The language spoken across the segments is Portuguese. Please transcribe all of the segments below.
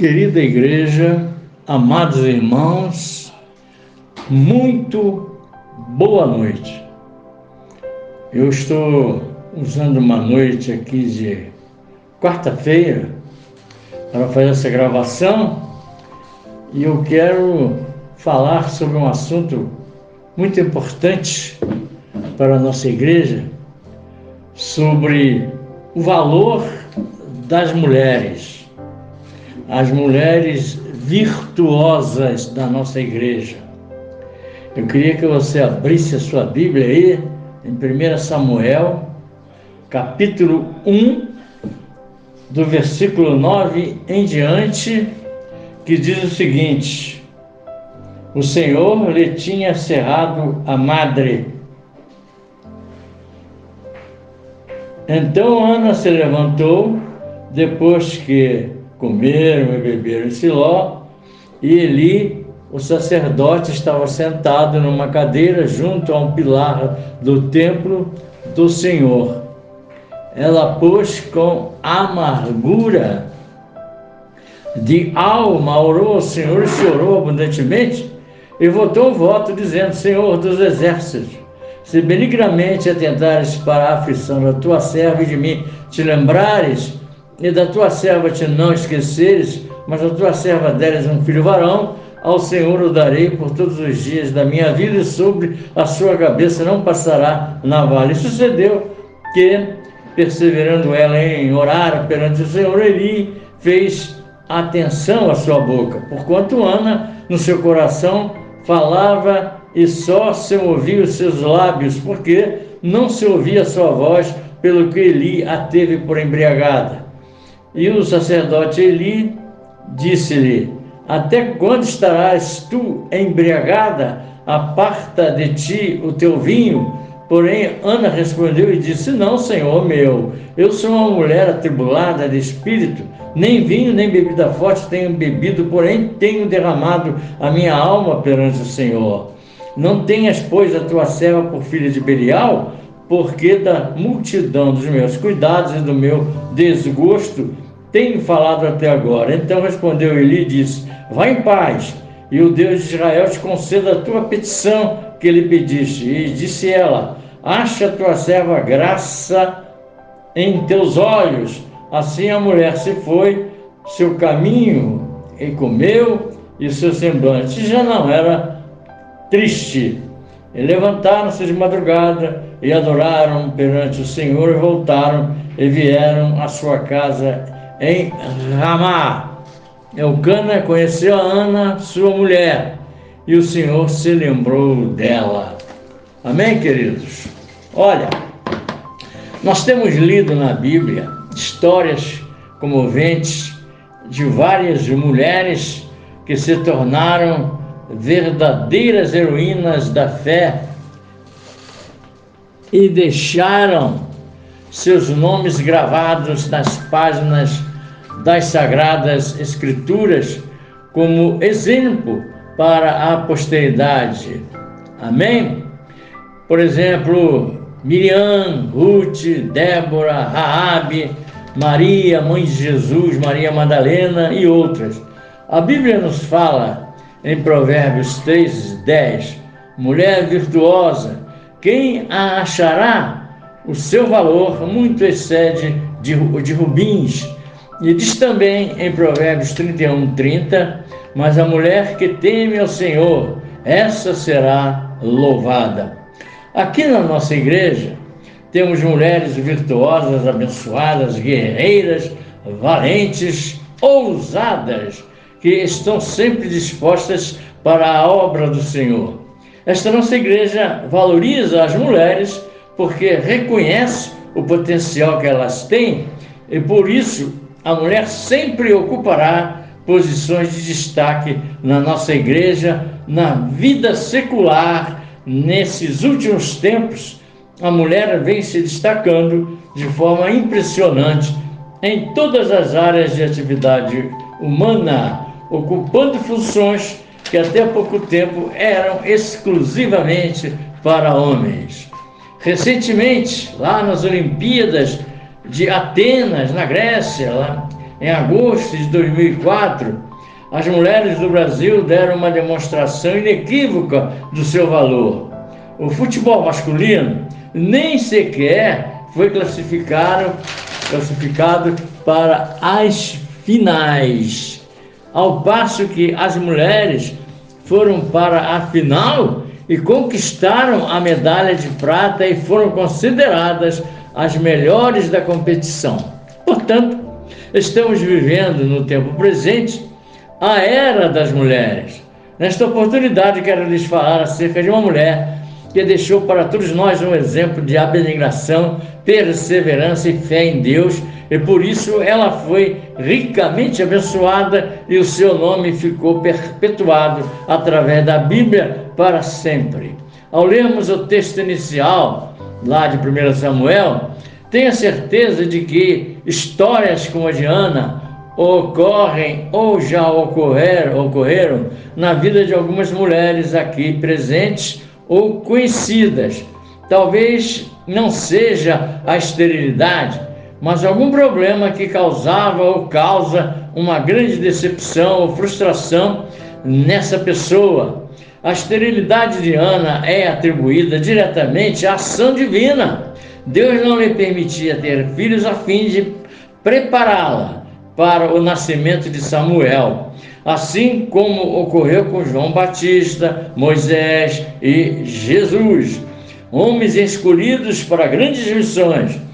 Querida igreja, amados irmãos, muito boa noite. Eu estou usando uma noite aqui de quarta-feira para fazer essa gravação e eu quero falar sobre um assunto muito importante para a nossa igreja, sobre o valor das mulheres as mulheres virtuosas da nossa igreja. Eu queria que você abrisse a sua Bíblia aí, em 1 Samuel, capítulo 1, do versículo 9 em diante, que diz o seguinte: O Senhor lhe tinha cerrado a madre. Então Ana se levantou, depois que comeram e beberam em Siló, e Eli, o sacerdote, estava sentado numa cadeira junto a um pilar do templo do Senhor. Ela, pois, com amargura de alma, orou ao Senhor e chorou abundantemente, e votou o voto, dizendo: Senhor dos exércitos, se benignamente atentares para a aflição da tua serva e de mim te lembrares, e da tua serva te não esqueceres, mas a tua serva deres um filho varão, ao Senhor o darei por todos os dias da minha vida, e sobre a sua cabeça não passará navalha. E sucedeu que, perseverando ela em orar perante o Senhor, Eli fez atenção à sua boca, porquanto Ana, no seu coração, falava e só se ouvia os seus lábios, porque não se ouvia a sua voz, pelo que Eli a teve por embriagada. E o sacerdote Eli disse-lhe: Até quando estarás tu embriagada? Aparta de ti o teu vinho. Porém, Ana respondeu e disse: Não, senhor meu, eu sou uma mulher atribulada de espírito, nem vinho nem bebida forte tenho bebido, porém tenho derramado a minha alma perante o Senhor. Não tenhas, pois, a tua serva por filha de Belial, porque da multidão dos meus cuidados e do meu desgosto tenho falado até agora. Então respondeu Eli e disse: Vá em paz, e o Deus de Israel te conceda a tua petição que lhe pediste. E disse ela: Acha tua serva graça em teus olhos. Assim a mulher se foi, seu caminho e comeu, e seu semblante já não era triste. E levantaram-se de madrugada e adoraram perante o Senhor e voltaram e vieram à sua casa em Ramá. Eucana conheceu a Ana, sua mulher, e o Senhor se lembrou dela. Amém, queridos? Olha, nós temos lido na Bíblia histórias comoventes de várias mulheres que se tornaram verdadeiras heroínas da fé e deixaram seus nomes gravados nas páginas das Sagradas Escrituras como exemplo para a posteridade. Amém? Por exemplo, Miriam, Ruth, Débora, Raabe, Maria, mãe de Jesus, Maria Madalena e outras. A Bíblia nos fala em Provérbios 3, 10, mulher virtuosa, quem a achará? O seu valor muito excede de, de rubins. E diz também em Provérbios 31, 30, mas a mulher que teme ao Senhor, essa será louvada. Aqui na nossa igreja, temos mulheres virtuosas, abençoadas, guerreiras, valentes, ousadas, que estão sempre dispostas para a obra do Senhor. Esta nossa igreja valoriza as mulheres porque reconhece o potencial que elas têm e por isso a mulher sempre ocupará posições de destaque na nossa igreja, na vida secular. Nesses últimos tempos, a mulher vem se destacando de forma impressionante em todas as áreas de atividade humana, ocupando funções que até pouco tempo eram exclusivamente para homens. Recentemente, lá nas Olimpíadas de Atenas, na Grécia, lá, em agosto de 2004, as mulheres do Brasil deram uma demonstração inequívoca do seu valor. O futebol masculino nem sequer foi classificado, classificado para as finais, ao passo que as mulheres foram para a final e conquistaram a medalha de prata e foram consideradas as melhores da competição. Portanto, estamos vivendo no tempo presente a era das mulheres. Nesta oportunidade, quero lhes falar acerca de uma mulher que deixou para todos nós um exemplo de abnegação, perseverança e fé em Deus, e por isso ela foi ricamente abençoada e o seu nome ficou perpetuado através da Bíblia para sempre. Ao lermos o texto inicial, lá de 1 Samuel, tenha certeza de que histórias como a de Ana ocorrem ou já ocorreram, ocorreram na vida de algumas mulheres aqui presentes ou conhecidas. Talvez não seja a esterilidade, mas algum problema que causava ou causa uma grande decepção ou frustração nessa pessoa. A esterilidade de Ana é atribuída diretamente à ação divina. Deus não lhe permitia ter filhos a fim de prepará-la para o nascimento de Samuel, assim como ocorreu com João Batista, Moisés e Jesus, homens escolhidos para grandes missões.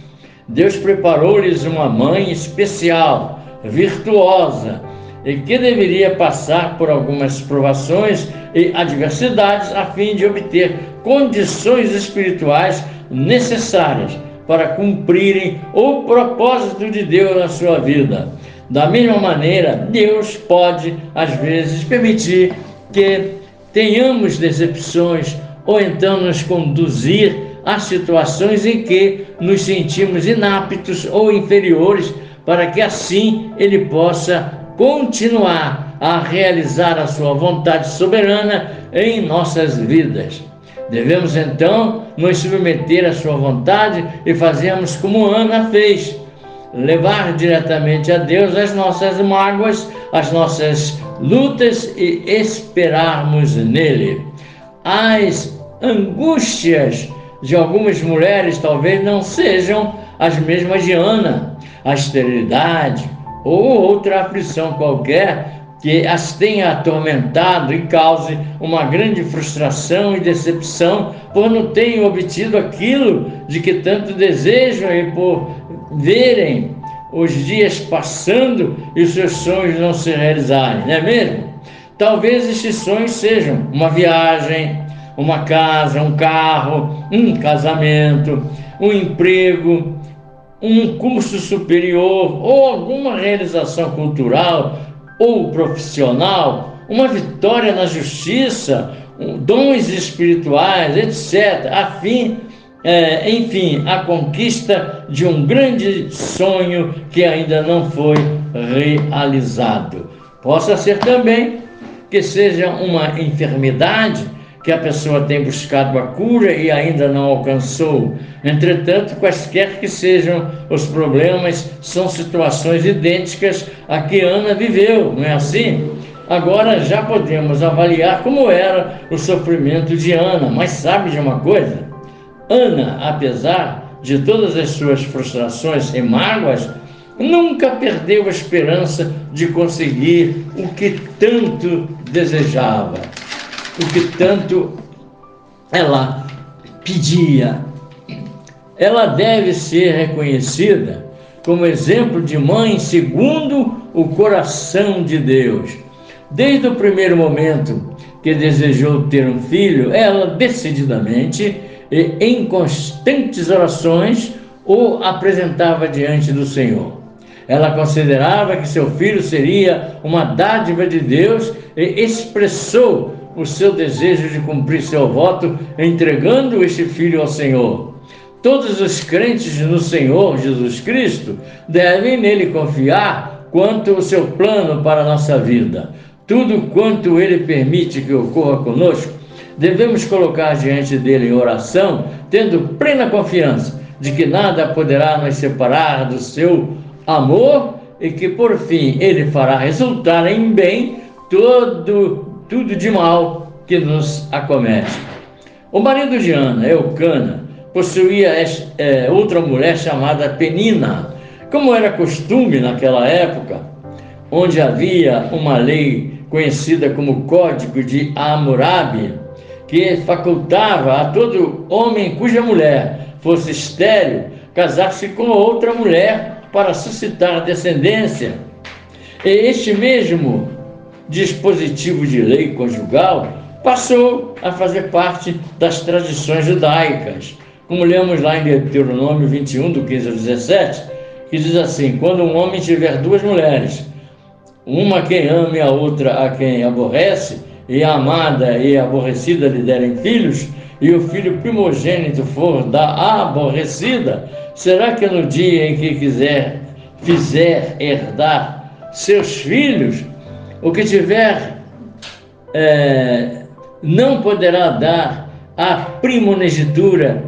Deus preparou-lhes uma mãe especial, virtuosa, e que deveria passar por algumas provações e adversidades a fim de obter condições espirituais necessárias para cumprirem o propósito de Deus na sua vida. Da mesma maneira, Deus pode, às vezes, permitir que tenhamos decepções ou então nos conduzir a situações em que nos sentimos inaptos ou inferiores, para que assim Ele possa continuar a realizar a Sua vontade soberana em nossas vidas. Devemos então nos submeter à Sua vontade e fazermos como Ana fez levar diretamente a Deus as nossas mágoas, as nossas lutas e esperarmos nele. As angústias de algumas mulheres talvez não sejam as mesmas de Ana, a esterilidade ou outra aflição qualquer que as tenha atormentado e cause uma grande frustração e decepção por não terem obtido aquilo de que tanto desejam e por verem os dias passando e os seus sonhos não se realizarem, não é mesmo? Talvez estes sonhos sejam uma viagem, uma casa, um carro, um casamento, um emprego, um curso superior ou alguma realização cultural ou profissional, uma vitória na justiça, dons espirituais, etc., a fim é, enfim, a conquista de um grande sonho que ainda não foi realizado. Possa ser também que seja uma enfermidade que a pessoa tem buscado a cura e ainda não alcançou. Entretanto, quaisquer que sejam os problemas, são situações idênticas a que Ana viveu, não é assim? Agora já podemos avaliar como era o sofrimento de Ana, mas sabe de uma coisa? Ana, apesar de todas as suas frustrações e mágoas, nunca perdeu a esperança de conseguir o que tanto desejava, o que tanto ela pedia. Ela deve ser reconhecida como exemplo de mãe segundo o coração de Deus. Desde o primeiro momento que desejou ter um filho, ela decididamente e em constantes orações o apresentava diante do Senhor. Ela considerava que seu filho seria uma dádiva de Deus e expressou o seu desejo de cumprir seu voto, entregando este filho ao Senhor. Todos os crentes no Senhor Jesus Cristo devem nele confiar quanto o seu plano para a nossa vida. Tudo quanto ele permite que ocorra conosco devemos colocar diante dele em oração, tendo plena confiança de que nada poderá nos separar do seu amor e que por fim ele fará resultar em bem todo, tudo de mal que nos acomete. O marido de Ana, Eucana, possuía é, outra mulher chamada Penina. Como era costume naquela época, onde havia uma lei conhecida como Código de Hammurabi, que facultava a todo homem cuja mulher fosse estéril casar-se com outra mulher para suscitar descendência. E este mesmo dispositivo de lei conjugal passou a fazer parte das tradições judaicas, como lemos lá em Deuteronômio 21, do 15 ao 17, que diz assim: Quando um homem tiver duas mulheres, uma quem ama e a outra a quem aborrece, e a amada e a aborrecida lhe derem filhos, e o filho primogênito for da aborrecida, será que no dia em que quiser fizer herdar seus filhos, o que tiver é, não poderá dar a primogenitura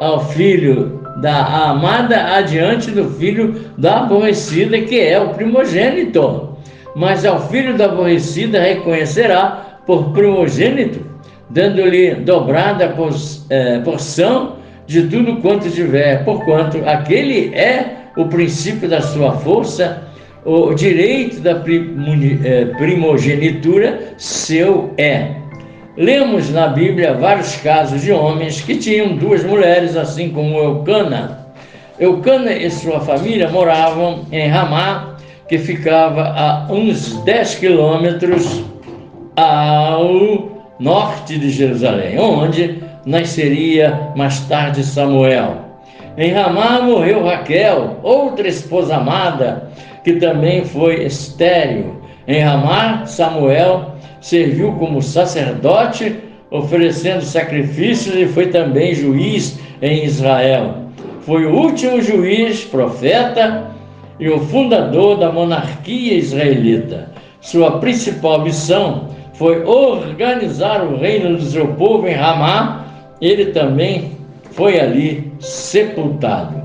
ao filho da amada adiante do filho da aborrecida, que é o primogênito. Mas ao filho da aborrecida reconhecerá por primogênito, dando-lhe dobrada é, porção de tudo quanto tiver, porquanto aquele é o princípio da sua força, o direito da é, primogenitura seu é. Lemos na Bíblia vários casos de homens que tinham duas mulheres, assim como Eucana. Eucana e sua família moravam em Ramá, que ficava a uns 10 quilômetros ao norte de Jerusalém, onde nasceria mais tarde Samuel. Em Ramá morreu Raquel, outra esposa amada, que também foi estéril. Em Ramá, Samuel serviu como sacerdote, oferecendo sacrifícios e foi também juiz em Israel. Foi o último juiz, profeta e o fundador da monarquia israelita. Sua principal missão foi organizar o reino do seu povo em Ramá. Ele também foi ali sepultado.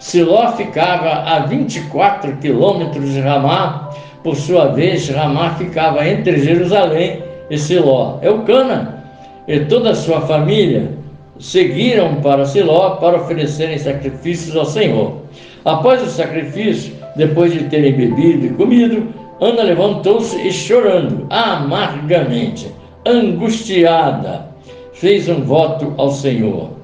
Siló ficava a 24 quilômetros de Ramá por sua vez, Ramá ficava entre Jerusalém e Siló. Eucana e toda a sua família seguiram para Siló para oferecerem sacrifícios ao Senhor. Após o sacrifício, depois de terem bebido e comido, Ana levantou-se e chorando amargamente, angustiada, fez um voto ao Senhor.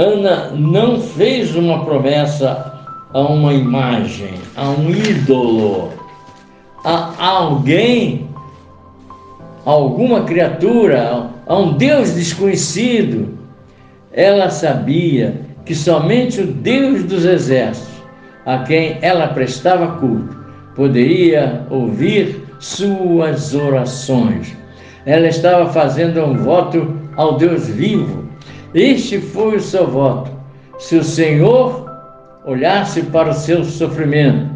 Ana não fez uma promessa a uma imagem, a um ídolo, a alguém, a alguma criatura, a um Deus desconhecido. Ela sabia que somente o Deus dos exércitos, a quem ela prestava culto, poderia ouvir suas orações. Ela estava fazendo um voto ao Deus vivo. Este foi o seu voto. Se o Senhor olhasse para o seu sofrimento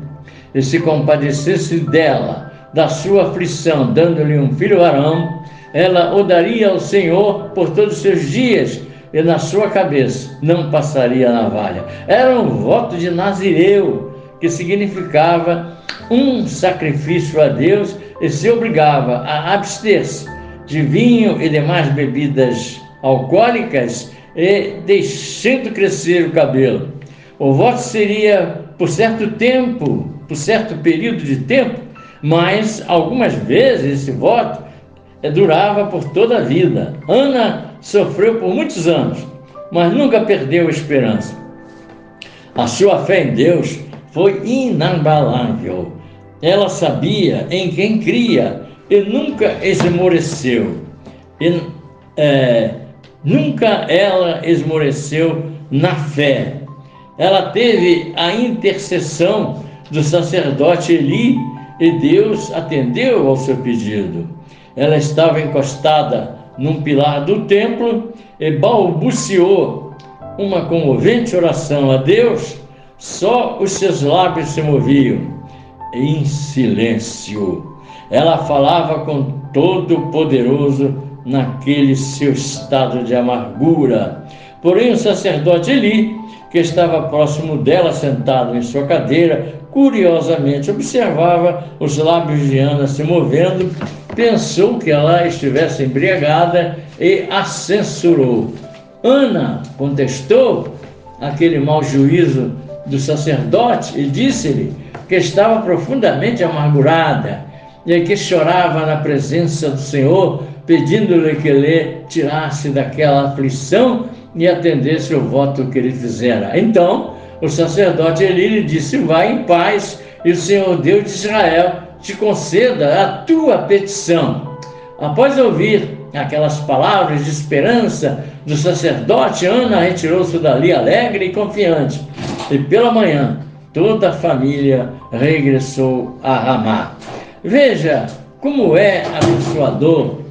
e se compadecesse dela, da sua aflição, dando-lhe um filho varão, ela o daria ao Senhor por todos os seus dias, e na sua cabeça não passaria navalha. Era um voto de Nazireu, que significava um sacrifício a Deus e se obrigava a abster-se de vinho e demais bebidas alcoólicas e deixando crescer o cabelo. O voto seria por certo tempo, por certo período de tempo, mas algumas vezes esse voto eh, durava por toda a vida. Ana sofreu por muitos anos, mas nunca perdeu a esperança. A sua fé em Deus foi inabalável. Ela sabia em quem cria e nunca esmoreceu. E, é, nunca ela esmoreceu na fé ela teve a intercessão do sacerdote Eli e Deus atendeu ao seu pedido. Ela estava encostada num pilar do templo e balbuciou uma comovente oração a Deus. Só os seus lábios se moviam em silêncio. Ela falava com Todo-Poderoso naquele seu estado de amargura. Porém, o sacerdote Eli que estava próximo dela, sentado em sua cadeira, curiosamente observava os lábios de Ana se movendo, pensou que ela estivesse embriagada e a censurou. Ana contestou aquele mau juízo do sacerdote e disse-lhe que estava profundamente amargurada e que chorava na presença do Senhor, pedindo-lhe que ele tirasse daquela aflição e atendesse o voto que ele fizera. Então, o sacerdote Eli lhe disse: Vai em paz, e o Senhor Deus de Israel te conceda a tua petição. Após ouvir aquelas palavras de esperança do sacerdote, Ana retirou-se dali alegre e confiante. E pela manhã, toda a família regressou a Ramá. Veja como é abençoador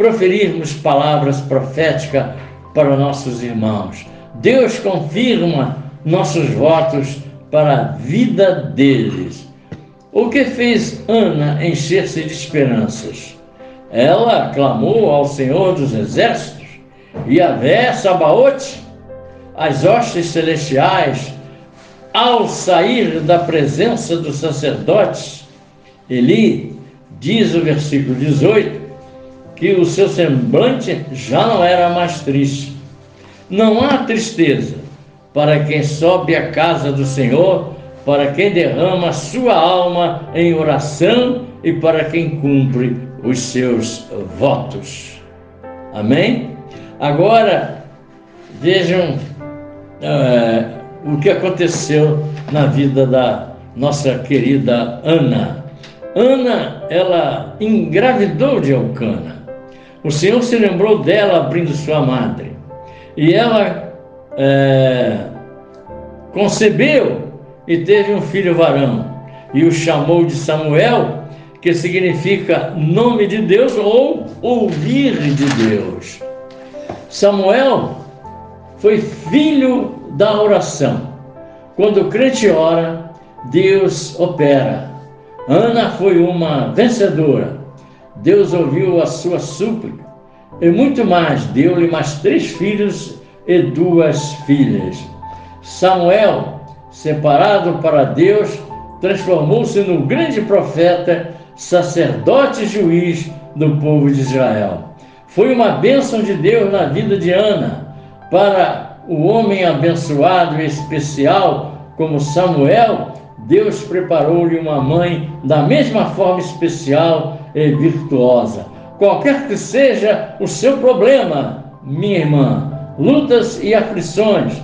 proferirmos palavras proféticas para nossos irmãos. Deus confirma nossos votos para a vida deles. O que fez Ana encher-se de esperanças? Ela clamou ao Senhor dos Exércitos, Yahvé Sabaote, as hostes celestiais, ao sair da presença dos sacerdotes, Eli, diz o versículo 18, que o seu semblante já não era mais triste. Não há tristeza para quem sobe à casa do Senhor, para quem derrama sua alma em oração e para quem cumpre os seus votos. Amém? Agora, vejam uh, o que aconteceu na vida da nossa querida Ana. Ana, ela engravidou de Elcana. O Senhor se lembrou dela abrindo sua madre. E ela é, concebeu e teve um filho varão. E o chamou de Samuel, que significa nome de Deus ou ouvir de Deus. Samuel foi filho da oração. Quando o crente ora, Deus opera. Ana foi uma vencedora. Deus ouviu a sua súplica. E muito mais, deu-lhe mais três filhos e duas filhas. Samuel, separado para Deus, transformou-se no grande profeta, sacerdote e juiz do povo de Israel. Foi uma bênção de Deus na vida de Ana, para o homem abençoado e especial como Samuel, Deus preparou-lhe uma mãe da mesma forma especial e virtuosa. Qualquer que seja o seu problema, minha irmã, lutas e aflições,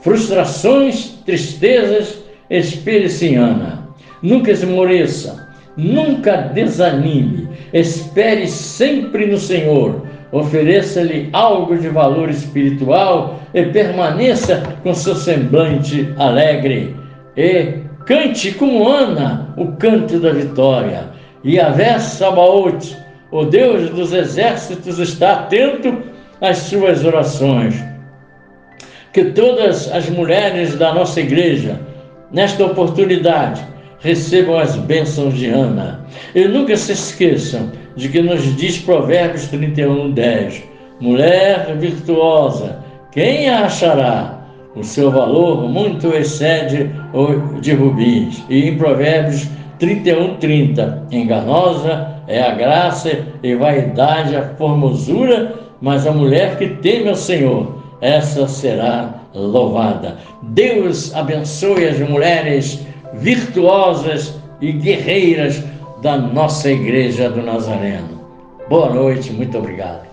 frustrações, tristezas, espere-se em Ana. Nunca esmoreça, nunca desanime, espere sempre no Senhor, ofereça-lhe algo de valor espiritual e permaneça com seu semblante alegre. E cante como Ana o canto da vitória. E a Sabaote, o Deus dos exércitos, está atento às suas orações. Que todas as mulheres da nossa igreja, nesta oportunidade, recebam as bênçãos de Ana. E nunca se esqueçam de que nos diz Provérbios 31, 10: Mulher virtuosa, quem a achará? O seu valor muito excede o de rubins. E em Provérbios 31, 30: Enganosa é a graça e vaidade a formosura, mas a mulher que teme ao Senhor, essa será louvada. Deus abençoe as mulheres virtuosas e guerreiras da nossa Igreja do Nazareno. Boa noite, muito obrigado.